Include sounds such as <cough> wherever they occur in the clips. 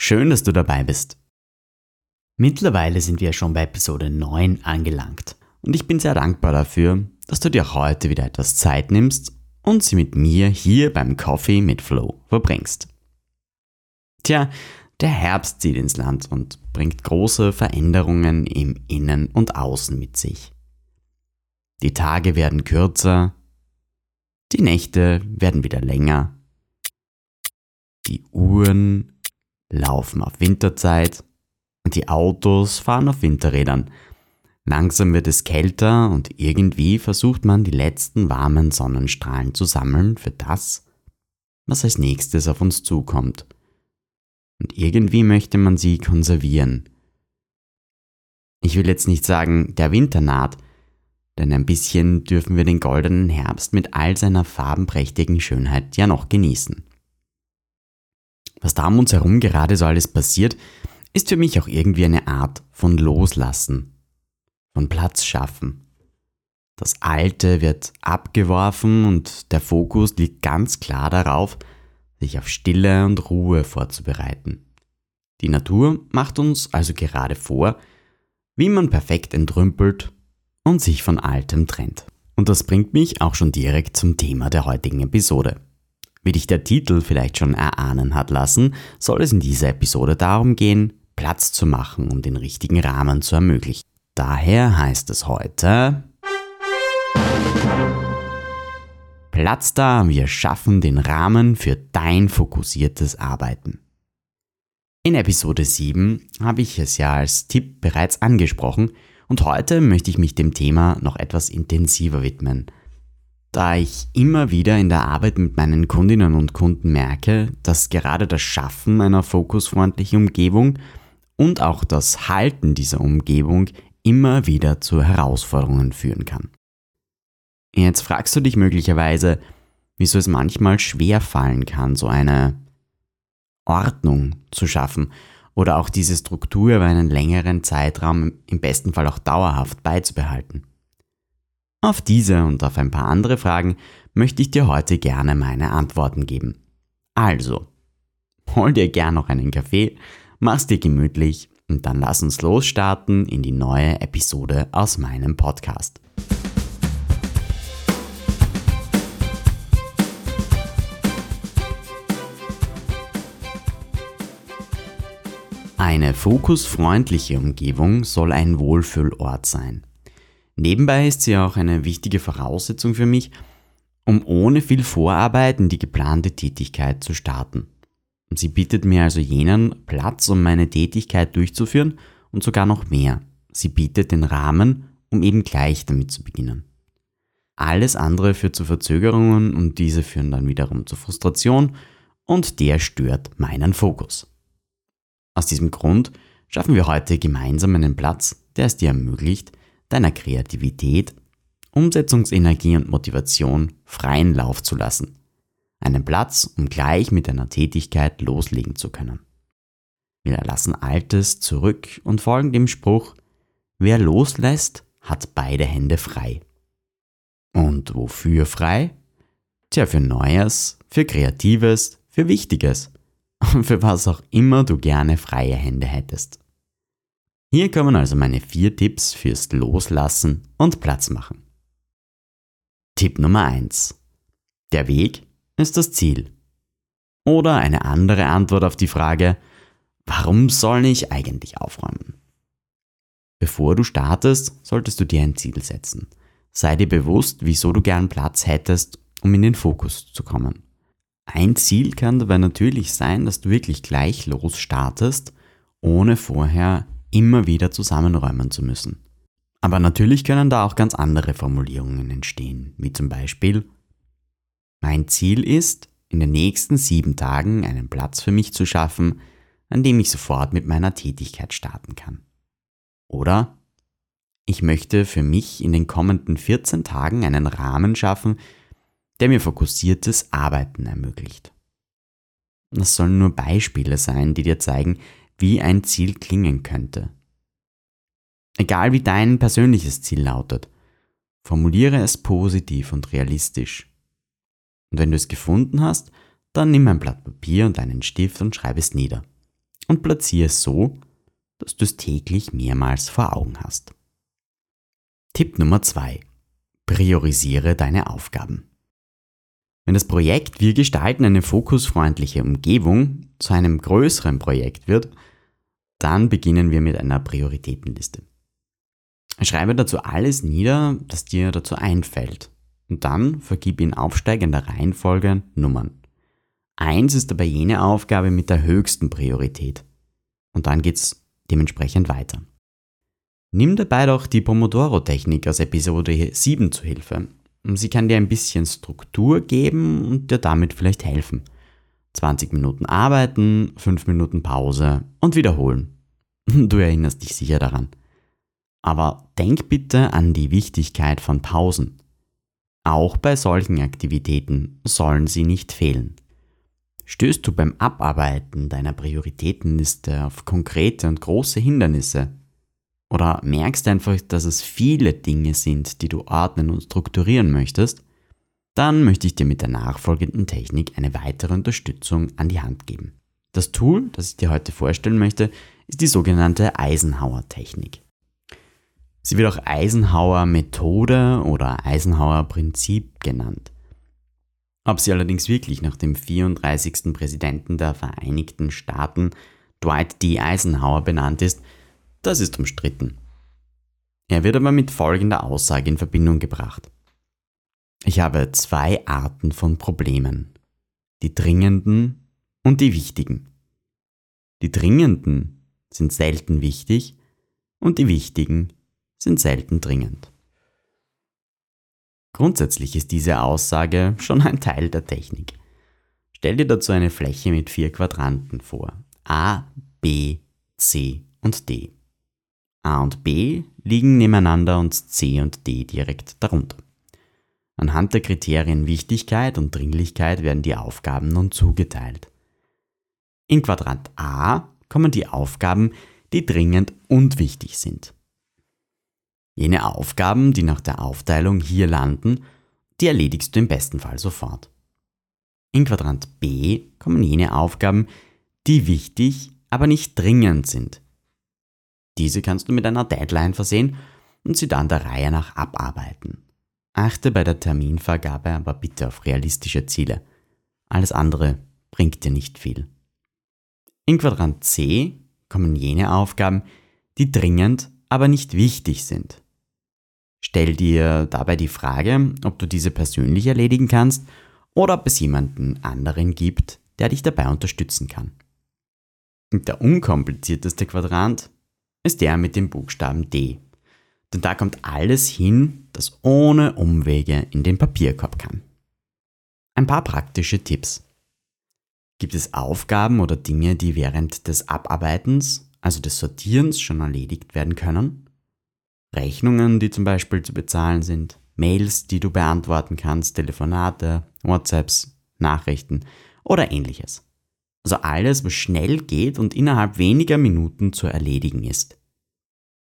Schön, dass du dabei bist. Mittlerweile sind wir schon bei Episode 9 angelangt und ich bin sehr dankbar dafür, dass du dir heute wieder etwas Zeit nimmst und sie mit mir hier beim Coffee mit Flow verbringst. Tja, der Herbst zieht ins Land und bringt große Veränderungen im Innen und Außen mit sich. Die Tage werden kürzer, die Nächte werden wieder länger, die Uhren laufen auf Winterzeit und die Autos fahren auf Winterrädern. Langsam wird es kälter und irgendwie versucht man die letzten warmen Sonnenstrahlen zu sammeln für das, was als nächstes auf uns zukommt. Und irgendwie möchte man sie konservieren. Ich will jetzt nicht sagen, der Winter naht, denn ein bisschen dürfen wir den goldenen Herbst mit all seiner farbenprächtigen Schönheit ja noch genießen. Was da um uns herum gerade so alles passiert, ist für mich auch irgendwie eine Art von Loslassen, von Platz schaffen. Das Alte wird abgeworfen und der Fokus liegt ganz klar darauf, sich auf Stille und Ruhe vorzubereiten. Die Natur macht uns also gerade vor, wie man perfekt entrümpelt und sich von Altem trennt. Und das bringt mich auch schon direkt zum Thema der heutigen Episode. Wie dich der Titel vielleicht schon erahnen hat lassen, soll es in dieser Episode darum gehen, Platz zu machen und den richtigen Rahmen zu ermöglichen. Daher heißt es heute Platz da, wir schaffen den Rahmen für dein fokussiertes Arbeiten. In Episode 7 habe ich es ja als Tipp bereits angesprochen und heute möchte ich mich dem Thema noch etwas intensiver widmen, da ich immer wieder in der Arbeit mit meinen Kundinnen und Kunden merke, dass gerade das Schaffen einer fokusfreundlichen Umgebung und auch das Halten dieser Umgebung immer wieder zu Herausforderungen führen kann. Jetzt fragst du dich möglicherweise, wieso es manchmal schwer fallen kann, so eine Ordnung zu schaffen oder auch diese Struktur über einen längeren Zeitraum im besten Fall auch dauerhaft beizubehalten. Auf diese und auf ein paar andere Fragen möchte ich dir heute gerne meine Antworten geben. Also, hol dir gern noch einen Kaffee, mach's dir gemütlich und dann lass uns losstarten in die neue Episode aus meinem Podcast. Eine fokusfreundliche Umgebung soll ein Wohlfühlort sein. Nebenbei ist sie auch eine wichtige Voraussetzung für mich, um ohne viel Vorarbeit in die geplante Tätigkeit zu starten. Sie bietet mir also jenen Platz, um meine Tätigkeit durchzuführen und sogar noch mehr. Sie bietet den Rahmen, um eben gleich damit zu beginnen. Alles andere führt zu Verzögerungen und diese führen dann wiederum zu Frustration und der stört meinen Fokus. Aus diesem Grund schaffen wir heute gemeinsam einen Platz, der es dir ermöglicht, deiner Kreativität, Umsetzungsenergie und Motivation freien Lauf zu lassen. Einen Platz, um gleich mit deiner Tätigkeit loslegen zu können. Wir lassen Altes zurück und folgen dem Spruch, wer loslässt, hat beide Hände frei. Und wofür frei? Tja, für Neues, für Kreatives, für Wichtiges und für was auch immer du gerne freie Hände hättest. Hier kommen also meine vier Tipps fürs Loslassen und Platz machen. Tipp Nummer 1. Der Weg ist das Ziel. Oder eine andere Antwort auf die Frage, warum soll ich eigentlich aufräumen? Bevor du startest, solltest du dir ein Ziel setzen. Sei dir bewusst, wieso du gern Platz hättest, um in den Fokus zu kommen. Ein Ziel kann dabei natürlich sein, dass du wirklich gleich los startest, ohne vorher immer wieder zusammenräumen zu müssen. Aber natürlich können da auch ganz andere Formulierungen entstehen, wie zum Beispiel Mein Ziel ist, in den nächsten sieben Tagen einen Platz für mich zu schaffen, an dem ich sofort mit meiner Tätigkeit starten kann. Oder ich möchte für mich in den kommenden 14 Tagen einen Rahmen schaffen, der mir fokussiertes Arbeiten ermöglicht. Das sollen nur Beispiele sein, die dir zeigen, wie ein Ziel klingen könnte. Egal wie dein persönliches Ziel lautet, formuliere es positiv und realistisch. Und wenn du es gefunden hast, dann nimm ein Blatt Papier und einen Stift und schreib es nieder. Und platziere es so, dass du es täglich mehrmals vor Augen hast. Tipp Nummer 2. Priorisiere deine Aufgaben. Wenn das Projekt Wir gestalten eine fokusfreundliche Umgebung zu einem größeren Projekt wird, dann beginnen wir mit einer Prioritätenliste. Schreibe dazu alles nieder, das dir dazu einfällt. Und dann vergib in aufsteigender Reihenfolge Nummern. Eins ist dabei jene Aufgabe mit der höchsten Priorität. Und dann geht's dementsprechend weiter. Nimm dabei doch die Pomodoro-Technik aus Episode 7 zu Hilfe. Sie kann dir ein bisschen Struktur geben und dir damit vielleicht helfen. 20 Minuten arbeiten, 5 Minuten Pause und wiederholen. <laughs> Du erinnerst dich sicher daran. Aber denk bitte an die Wichtigkeit von Pausen. Auch bei solchen Aktivitäten sollen sie nicht fehlen. Stößt du beim Abarbeiten deiner Prioritätenliste auf konkrete und große Hindernisse, oder merkst einfach, dass es viele Dinge sind, die du ordnen und strukturieren möchtest, dann möchte ich dir mit der nachfolgenden Technik eine weitere Unterstützung an die Hand geben. Das Tool, das ich dir heute vorstellen möchte, ist die sogenannte Eisenhower-Technik. Sie wird auch Eisenhower-Methode oder Eisenhower-Prinzip genannt. Ob sie allerdings wirklich nach dem 34. Präsidenten der Vereinigten Staaten, Dwight D. Eisenhower, benannt ist, das ist umstritten. Er wird aber mit folgender Aussage in Verbindung gebracht. Ich habe zwei Arten von Problemen. Die dringenden und die wichtigen. Die dringenden sind selten wichtig und die wichtigen sind selten dringend. Grundsätzlich ist diese Aussage schon ein Teil der Technik. Stell dir dazu eine Fläche mit vier Quadranten vor. A, B, C und D. A und B liegen nebeneinander und C und D direkt darunter. Anhand der Kriterien Wichtigkeit und Dringlichkeit werden die Aufgaben nun zugeteilt. In Quadrant A kommen die Aufgaben, die dringend und wichtig sind. Jene Aufgaben, die nach der Aufteilung hier landen, die erledigst du im besten Fall sofort. In Quadrant B kommen jene Aufgaben, die wichtig, aber nicht dringend sind. Diese kannst du mit einer Deadline versehen und sie dann der Reihe nach abarbeiten. Achte bei der Terminvergabe aber bitte auf realistische Ziele. Alles andere bringt dir nicht viel. In Quadrant C kommen jene Aufgaben, die dringend, aber nicht wichtig sind. Stell dir dabei die Frage, ob du diese persönlich erledigen kannst oder ob es jemanden anderen gibt, der dich dabei unterstützen kann. Und der unkomplizierteste Quadrant ist der mit dem Buchstaben D. Denn da kommt alles hin, das ohne Umwege in den Papierkorb kann. Ein paar praktische Tipps. Gibt es Aufgaben oder Dinge, die während des Abarbeitens, also des Sortierens, schon erledigt werden können? Rechnungen, die zum Beispiel zu bezahlen sind, Mails, die du beantworten kannst, Telefonate, WhatsApps, Nachrichten oder ähnliches. Also alles, was schnell geht und innerhalb weniger Minuten zu erledigen ist.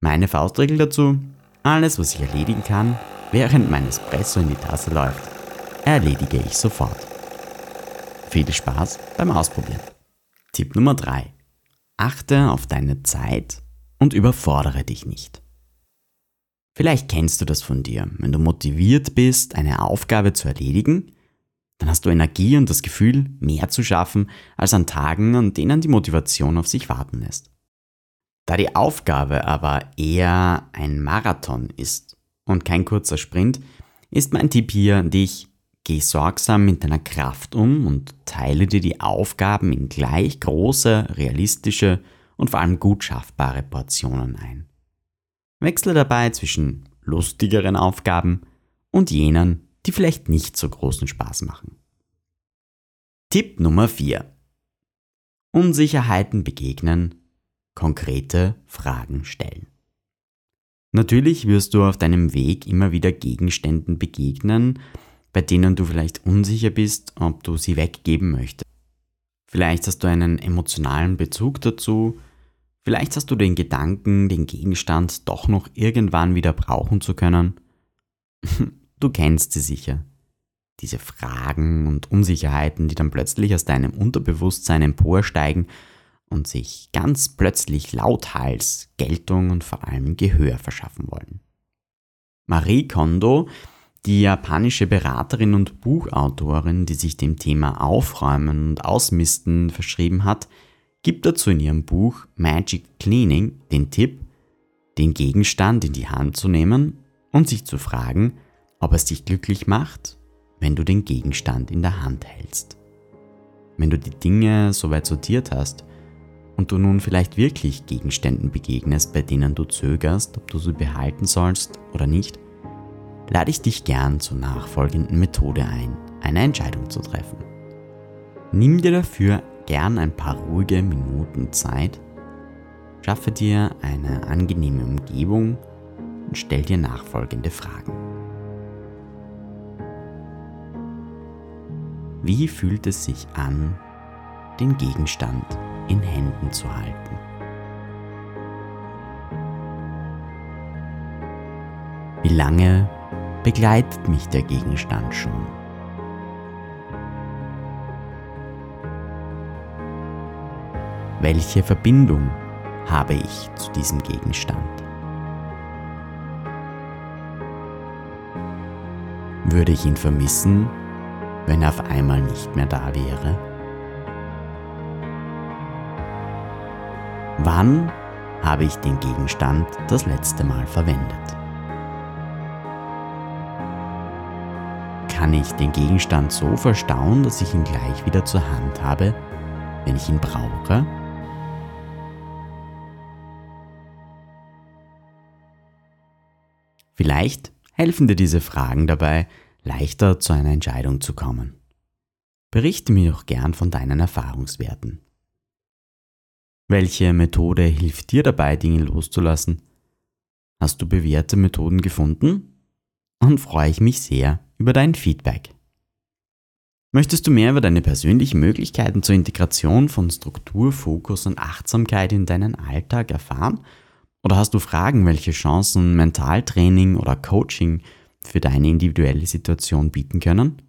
Meine Faustregel dazu, alles was ich erledigen kann, während mein Espresso in die Tasse läuft, erledige ich sofort. Viel Spaß beim Ausprobieren. Tipp Nummer 3. Achte auf deine Zeit und überfordere dich nicht. Vielleicht kennst du das von dir. Wenn du motiviert bist, eine Aufgabe zu erledigen, dann hast du Energie und das Gefühl, mehr zu schaffen, als an Tagen, an denen die Motivation auf sich warten lässt. Da die Aufgabe aber eher ein Marathon ist und kein kurzer Sprint, ist mein Tipp hier dich, geh sorgsam mit deiner Kraft um und teile dir die Aufgaben in gleich große, realistische und vor allem gut schaffbare Portionen ein. Wechsle dabei zwischen lustigeren Aufgaben und jenen, die vielleicht nicht so großen Spaß machen. Tipp Nummer 4. Unsicherheiten begegnen, konkrete Fragen stellen. Natürlich wirst du auf deinem Weg immer wieder Gegenständen begegnen, bei denen du vielleicht unsicher bist, ob du sie weggeben möchtest. Vielleicht hast du einen emotionalen Bezug dazu, vielleicht hast du den Gedanken, den Gegenstand doch noch irgendwann wieder brauchen zu können. <laughs> Du kennst sie sicher. Diese Fragen und Unsicherheiten, die dann plötzlich aus deinem Unterbewusstsein emporsteigen und sich ganz plötzlich lauthals Geltung und vor allem Gehör verschaffen wollen. Marie Kondo, die japanische Beraterin und Buchautorin, die sich dem Thema Aufräumen und Ausmisten verschrieben hat, gibt dazu in ihrem Buch Magic Cleaning den Tipp, den Gegenstand in die Hand zu nehmen und sich zu fragen, ob es dich glücklich macht, wenn du den Gegenstand in der Hand hältst. Wenn du die Dinge soweit sortiert hast und du nun vielleicht wirklich Gegenständen begegnest, bei denen du zögerst, ob du sie behalten sollst oder nicht, lade ich dich gern zur nachfolgenden Methode ein, eine Entscheidung zu treffen. Nimm dir dafür gern ein paar ruhige Minuten Zeit, schaffe dir eine angenehme Umgebung und stell dir nachfolgende Fragen. Wie fühlt es sich an, den Gegenstand in Händen zu halten. Wie lange begleitet mich der Gegenstand schon? Welche Verbindung habe ich zu diesem Gegenstand? Würde ich ihn vermissen, wenn er auf einmal nicht mehr da wäre? Wann habe ich den Gegenstand das letzte Mal verwendet? Kann ich den Gegenstand so verstauen, dass ich ihn gleich wieder zur Hand habe, wenn ich ihn brauche? Vielleicht helfen dir diese Fragen dabei, leichter zu einer Entscheidung zu kommen. Berichte mir doch gern von deinen Erfahrungswerten. Welche Methode hilft dir dabei, Dinge loszulassen? Hast du bewährte Methoden gefunden? Und freue ich mich sehr über dein Feedback. Möchtest du mehr über deine persönlichen Möglichkeiten zur Integration von Struktur, Fokus und Achtsamkeit in deinen Alltag erfahren? Oder hast du Fragen, welche Chancen Mentaltraining oder Coaching für deine individuelle Situation bieten können?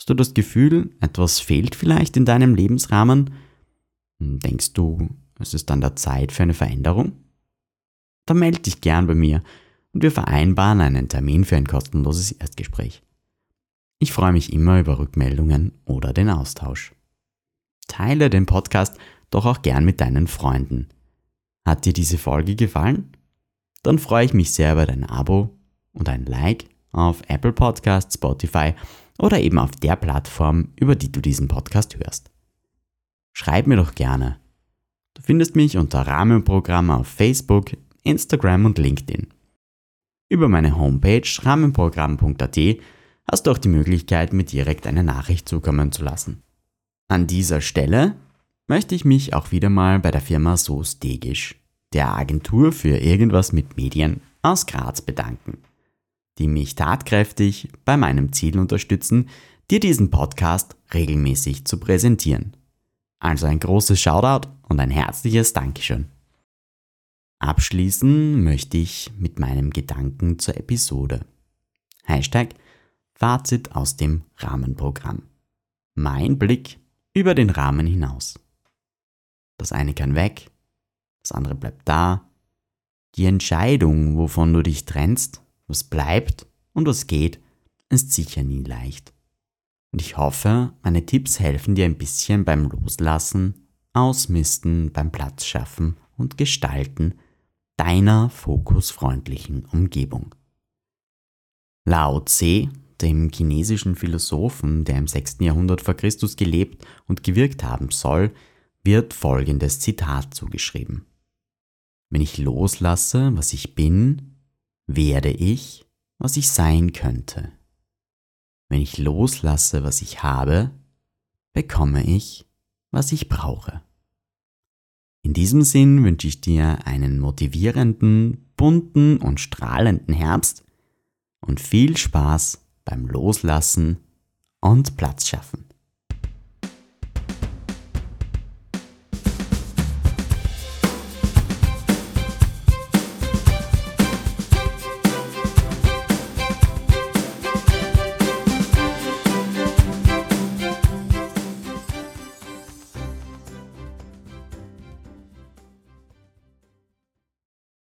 Hast du das Gefühl, etwas fehlt vielleicht in deinem Lebensrahmen? Hm, denkst du, es ist an der Zeit für eine Veränderung? Dann melde dich gern bei mir und wir vereinbaren einen Termin für ein kostenloses Erstgespräch. Ich freue mich immer über Rückmeldungen oder den Austausch. Teile den Podcast doch auch gern mit deinen Freunden. Hat dir diese Folge gefallen? Dann freue ich mich sehr über dein Abo und ein Like auf Apple Podcasts, Spotify oder eben auf der Plattform, über die du diesen Podcast hörst schreib mir doch gerne. Du findest mich unter Rahmenprogramm auf Facebook, Instagram und LinkedIn. Über meine Homepage rahmenprogramm.at hast du auch die Möglichkeit, mir direkt eine Nachricht zukommen zu lassen. An dieser Stelle möchte ich mich auch wieder mal bei der Firma So Stegisch, der Agentur für irgendwas mit Medien aus Graz bedanken, die mich tatkräftig bei meinem Ziel unterstützen, dir diesen Podcast regelmäßig zu präsentieren. Also ein großes Shoutout und ein herzliches Dankeschön. Abschließen möchte ich mit meinem Gedanken zur Episode. Hashtag Fazit aus dem Rahmenprogramm. Mein Blick über den Rahmen hinaus. Das eine kann weg, das andere bleibt da. Die Entscheidung, wovon du dich trennst, was bleibt und was geht, ist sicher nie leicht. Und ich hoffe, meine Tipps helfen dir ein bisschen beim Loslassen, Ausmisten, beim Platz schaffen und Gestalten deiner fokusfreundlichen Umgebung. Lao Tse, dem chinesischen Philosophen, der im 6. Jahrhundert vor Christus gelebt und gewirkt haben soll, wird folgendes Zitat zugeschrieben. Wenn ich loslasse, was ich bin, werde ich, was ich sein könnte. Wenn ich loslasse, was ich habe, bekomme ich, was ich brauche. In diesem Sinn wünsche ich dir einen motivierenden, bunten und strahlenden Herbst und viel Spaß beim Loslassen und Platz schaffen.